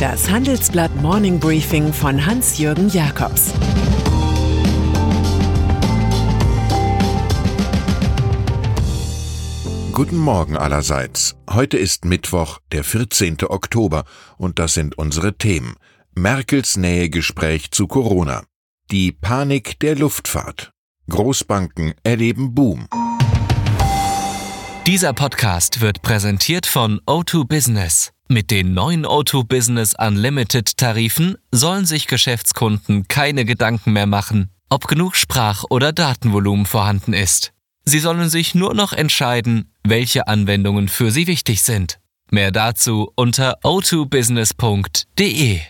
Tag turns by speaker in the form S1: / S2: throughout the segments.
S1: Das Handelsblatt Morning Briefing von Hans-Jürgen Jakobs
S2: Guten Morgen allerseits. Heute ist Mittwoch, der 14. Oktober, und das sind unsere Themen. Merkels Nähegespräch zu Corona. Die Panik der Luftfahrt. Großbanken erleben Boom.
S3: Dieser Podcast wird präsentiert von O2 Business. Mit den neuen O2 Business Unlimited Tarifen sollen sich Geschäftskunden keine Gedanken mehr machen, ob genug Sprach- oder Datenvolumen vorhanden ist. Sie sollen sich nur noch entscheiden, welche Anwendungen für sie wichtig sind. Mehr dazu unter o2business.de.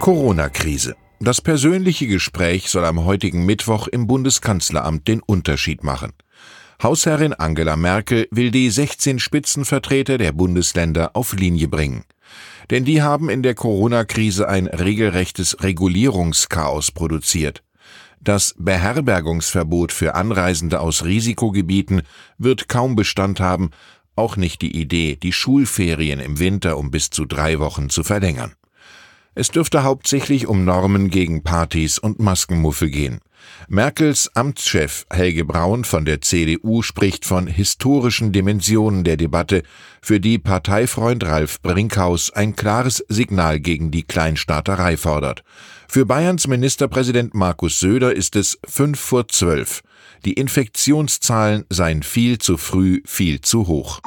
S2: Corona-Krise. Das persönliche Gespräch soll am heutigen Mittwoch im Bundeskanzleramt den Unterschied machen. Hausherrin Angela Merkel will die 16 Spitzenvertreter der Bundesländer auf Linie bringen. Denn die haben in der Corona-Krise ein regelrechtes Regulierungschaos produziert. Das Beherbergungsverbot für Anreisende aus Risikogebieten wird kaum Bestand haben, auch nicht die Idee, die Schulferien im Winter um bis zu drei Wochen zu verlängern. Es dürfte hauptsächlich um Normen gegen Partys und Maskenmuffe gehen. Merkels Amtschef Helge Braun von der CDU spricht von historischen Dimensionen der Debatte, für die Parteifreund Ralf Brinkhaus ein klares Signal gegen die Kleinstaaterei fordert. Für Bayerns Ministerpräsident Markus Söder ist es fünf vor zwölf. Die Infektionszahlen seien viel zu früh, viel zu hoch.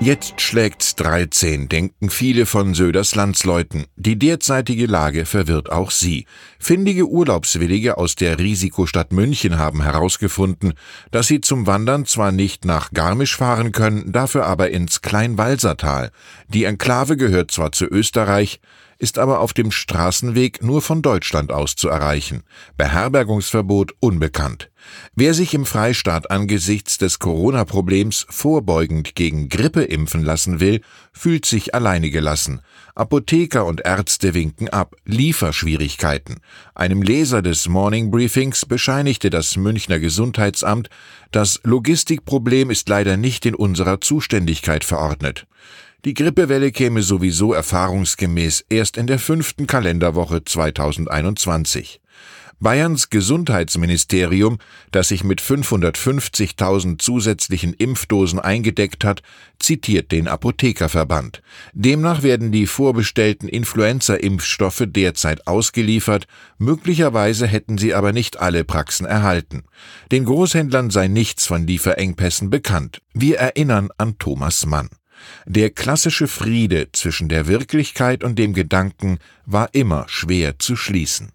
S2: Jetzt schlägt's 13, denken viele von Söders Landsleuten. Die derzeitige Lage verwirrt auch sie. Findige Urlaubswillige aus der Risikostadt München haben herausgefunden, dass sie zum Wandern zwar nicht nach Garmisch fahren können, dafür aber ins Kleinwalsertal. Die Enklave gehört zwar zu Österreich, ist aber auf dem Straßenweg nur von Deutschland aus zu erreichen. Beherbergungsverbot unbekannt. Wer sich im Freistaat angesichts des Corona-Problems vorbeugend gegen Grippe impfen lassen will, fühlt sich alleine gelassen. Apotheker und Ärzte winken ab, Lieferschwierigkeiten. Einem Leser des Morning Briefings bescheinigte das Münchner Gesundheitsamt, das Logistikproblem ist leider nicht in unserer Zuständigkeit verordnet. Die Grippewelle käme sowieso erfahrungsgemäß erst in der fünften Kalenderwoche 2021. Bayerns Gesundheitsministerium, das sich mit 550.000 zusätzlichen Impfdosen eingedeckt hat, zitiert den Apothekerverband. Demnach werden die vorbestellten Influenza-Impfstoffe derzeit ausgeliefert, möglicherweise hätten sie aber nicht alle Praxen erhalten. Den Großhändlern sei nichts von Lieferengpässen bekannt. Wir erinnern an Thomas Mann. Der klassische Friede zwischen der Wirklichkeit und dem Gedanken war immer schwer zu schließen.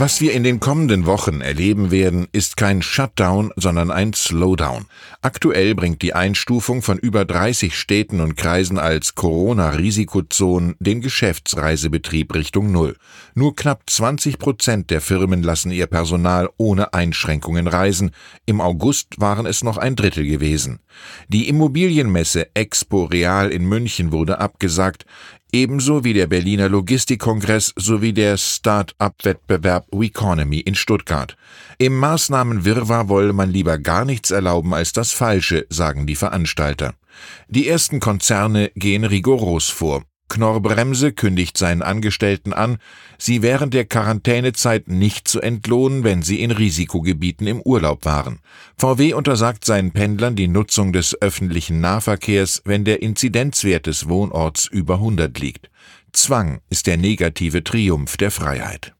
S2: Was wir in den kommenden Wochen erleben werden, ist kein Shutdown, sondern ein Slowdown. Aktuell bringt die Einstufung von über 30 Städten und Kreisen als Corona-Risikozonen den Geschäftsreisebetrieb Richtung Null. Nur knapp 20 Prozent der Firmen lassen ihr Personal ohne Einschränkungen reisen. Im August waren es noch ein Drittel gewesen. Die Immobilienmesse Expo Real in München wurde abgesagt ebenso wie der Berliner Logistikkongress sowie der Start-up-Wettbewerb Weconomy in Stuttgart. Im Maßnahmenwirrwarr wolle man lieber gar nichts erlauben als das Falsche, sagen die Veranstalter. Die ersten Konzerne gehen rigoros vor. Knorr-Bremse kündigt seinen Angestellten an, sie während der Quarantänezeit nicht zu entlohnen, wenn sie in Risikogebieten im Urlaub waren. VW untersagt seinen Pendlern die Nutzung des öffentlichen Nahverkehrs, wenn der Inzidenzwert des Wohnorts über 100 liegt. Zwang ist der negative Triumph der Freiheit.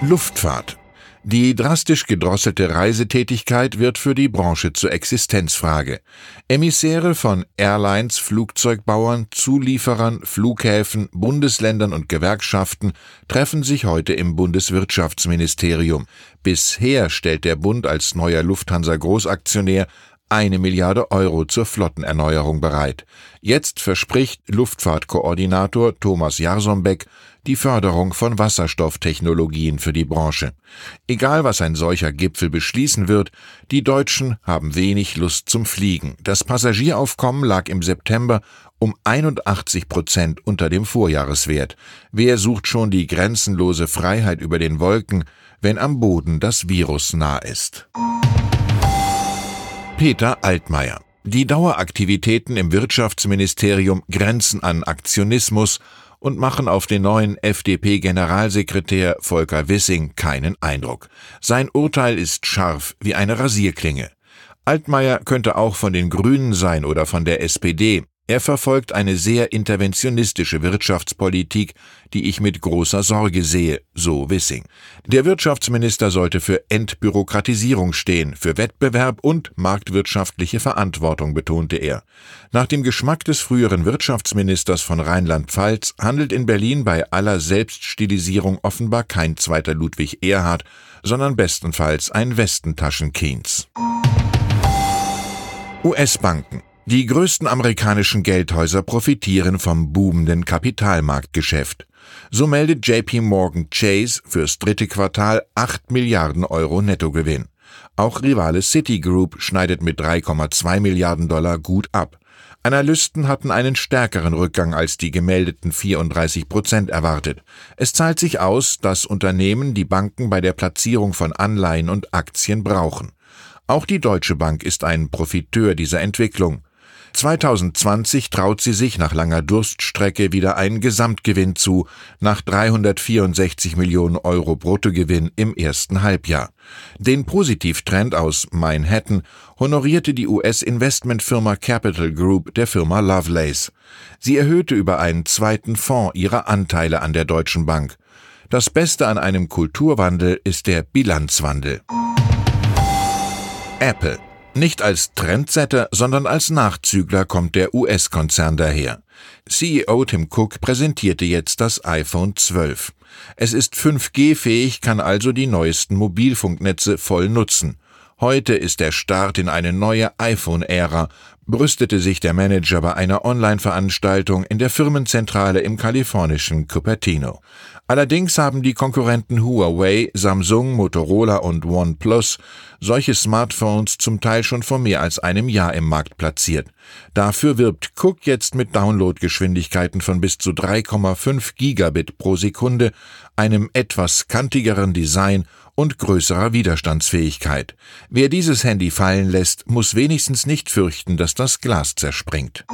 S2: Luftfahrt die drastisch gedrosselte Reisetätigkeit wird für die Branche zur Existenzfrage. Emissäre von Airlines, Flugzeugbauern, Zulieferern, Flughäfen, Bundesländern und Gewerkschaften treffen sich heute im Bundeswirtschaftsministerium. Bisher stellt der Bund als neuer Lufthansa Großaktionär eine Milliarde Euro zur Flottenerneuerung bereit. Jetzt verspricht Luftfahrtkoordinator Thomas Jarsombeck die Förderung von Wasserstofftechnologien für die Branche. Egal was ein solcher Gipfel beschließen wird, die Deutschen haben wenig Lust zum Fliegen. Das Passagieraufkommen lag im September um 81 Prozent unter dem Vorjahreswert. Wer sucht schon die grenzenlose Freiheit über den Wolken, wenn am Boden das Virus nah ist? Peter Altmaier Die Daueraktivitäten im Wirtschaftsministerium grenzen an Aktionismus und machen auf den neuen FDP-Generalsekretär Volker Wissing keinen Eindruck. Sein Urteil ist scharf wie eine Rasierklinge. Altmaier könnte auch von den Grünen sein oder von der SPD. Er verfolgt eine sehr interventionistische Wirtschaftspolitik, die ich mit großer Sorge sehe, so Wissing. Der Wirtschaftsminister sollte für Entbürokratisierung stehen, für Wettbewerb und marktwirtschaftliche Verantwortung, betonte er. Nach dem Geschmack des früheren Wirtschaftsministers von Rheinland-Pfalz handelt in Berlin bei aller Selbststilisierung offenbar kein zweiter Ludwig Erhard, sondern bestenfalls ein Westentaschen Keynes. US-Banken die größten amerikanischen Geldhäuser profitieren vom boomenden Kapitalmarktgeschäft. So meldet JP Morgan Chase fürs dritte Quartal 8 Milliarden Euro Nettogewinn. Auch Rivale Citigroup schneidet mit 3,2 Milliarden Dollar gut ab. Analysten hatten einen stärkeren Rückgang als die gemeldeten 34 Prozent erwartet. Es zahlt sich aus, dass Unternehmen die Banken bei der Platzierung von Anleihen und Aktien brauchen. Auch die Deutsche Bank ist ein Profiteur dieser Entwicklung. 2020 traut sie sich nach langer Durststrecke wieder einen Gesamtgewinn zu, nach 364 Millionen Euro Bruttogewinn im ersten Halbjahr. Den Positivtrend aus Manhattan honorierte die US-Investmentfirma Capital Group der Firma Lovelace. Sie erhöhte über einen zweiten Fonds ihre Anteile an der Deutschen Bank. Das Beste an einem Kulturwandel ist der Bilanzwandel. Apple nicht als Trendsetter, sondern als Nachzügler kommt der US-Konzern daher. CEO Tim Cook präsentierte jetzt das iPhone 12. Es ist 5G-fähig, kann also die neuesten Mobilfunknetze voll nutzen. Heute ist der Start in eine neue iPhone-Ära, brüstete sich der Manager bei einer Online-Veranstaltung in der Firmenzentrale im kalifornischen Cupertino. Allerdings haben die Konkurrenten Huawei, Samsung, Motorola und OnePlus solche Smartphones zum Teil schon vor mehr als einem Jahr im Markt platziert. Dafür wirbt Cook jetzt mit Downloadgeschwindigkeiten von bis zu 3,5 Gigabit pro Sekunde, einem etwas kantigeren Design und größerer Widerstandsfähigkeit. Wer dieses Handy fallen lässt, muss wenigstens nicht fürchten, dass das Glas zerspringt.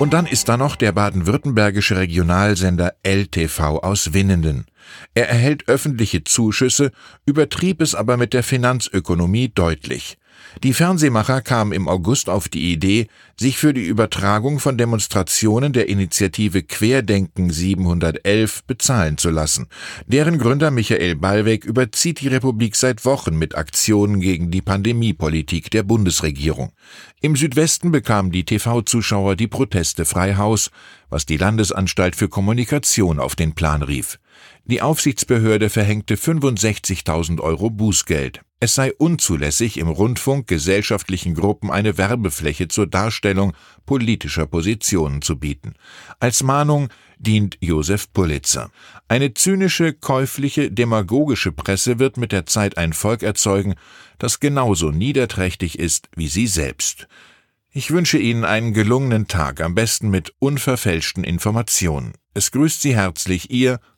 S2: Und dann ist da noch der baden-württembergische Regionalsender LTV aus Winnenden. Er erhält öffentliche Zuschüsse, übertrieb es aber mit der Finanzökonomie deutlich. Die Fernsehmacher kamen im August auf die Idee, sich für die Übertragung von Demonstrationen der Initiative Querdenken 711 bezahlen zu lassen. Deren Gründer Michael Ballweg überzieht die Republik seit Wochen mit Aktionen gegen die Pandemiepolitik der Bundesregierung. Im Südwesten bekamen die TV-Zuschauer die Proteste frei Haus, was die Landesanstalt für Kommunikation auf den Plan rief. Die Aufsichtsbehörde verhängte 65.000 Euro Bußgeld. Es sei unzulässig, im Rundfunk gesellschaftlichen Gruppen eine Werbefläche zur Darstellung politischer Positionen zu bieten. Als Mahnung dient Josef Pulitzer. Eine zynische, käufliche, demagogische Presse wird mit der Zeit ein Volk erzeugen, das genauso niederträchtig ist wie sie selbst. Ich wünsche Ihnen einen gelungenen Tag, am besten mit unverfälschten Informationen. Es grüßt Sie herzlich Ihr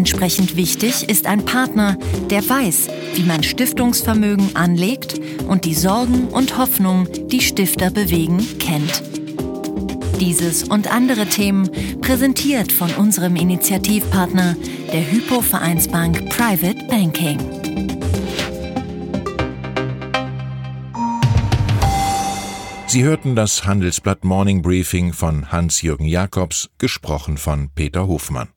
S4: Entsprechend wichtig ist ein Partner, der weiß, wie man Stiftungsvermögen anlegt und die Sorgen und Hoffnungen, die Stifter bewegen, kennt. Dieses und andere Themen präsentiert von unserem Initiativpartner, der Hypo Vereinsbank Private Banking.
S2: Sie hörten das Handelsblatt Morning Briefing von Hans-Jürgen Jakobs, gesprochen von Peter Hofmann.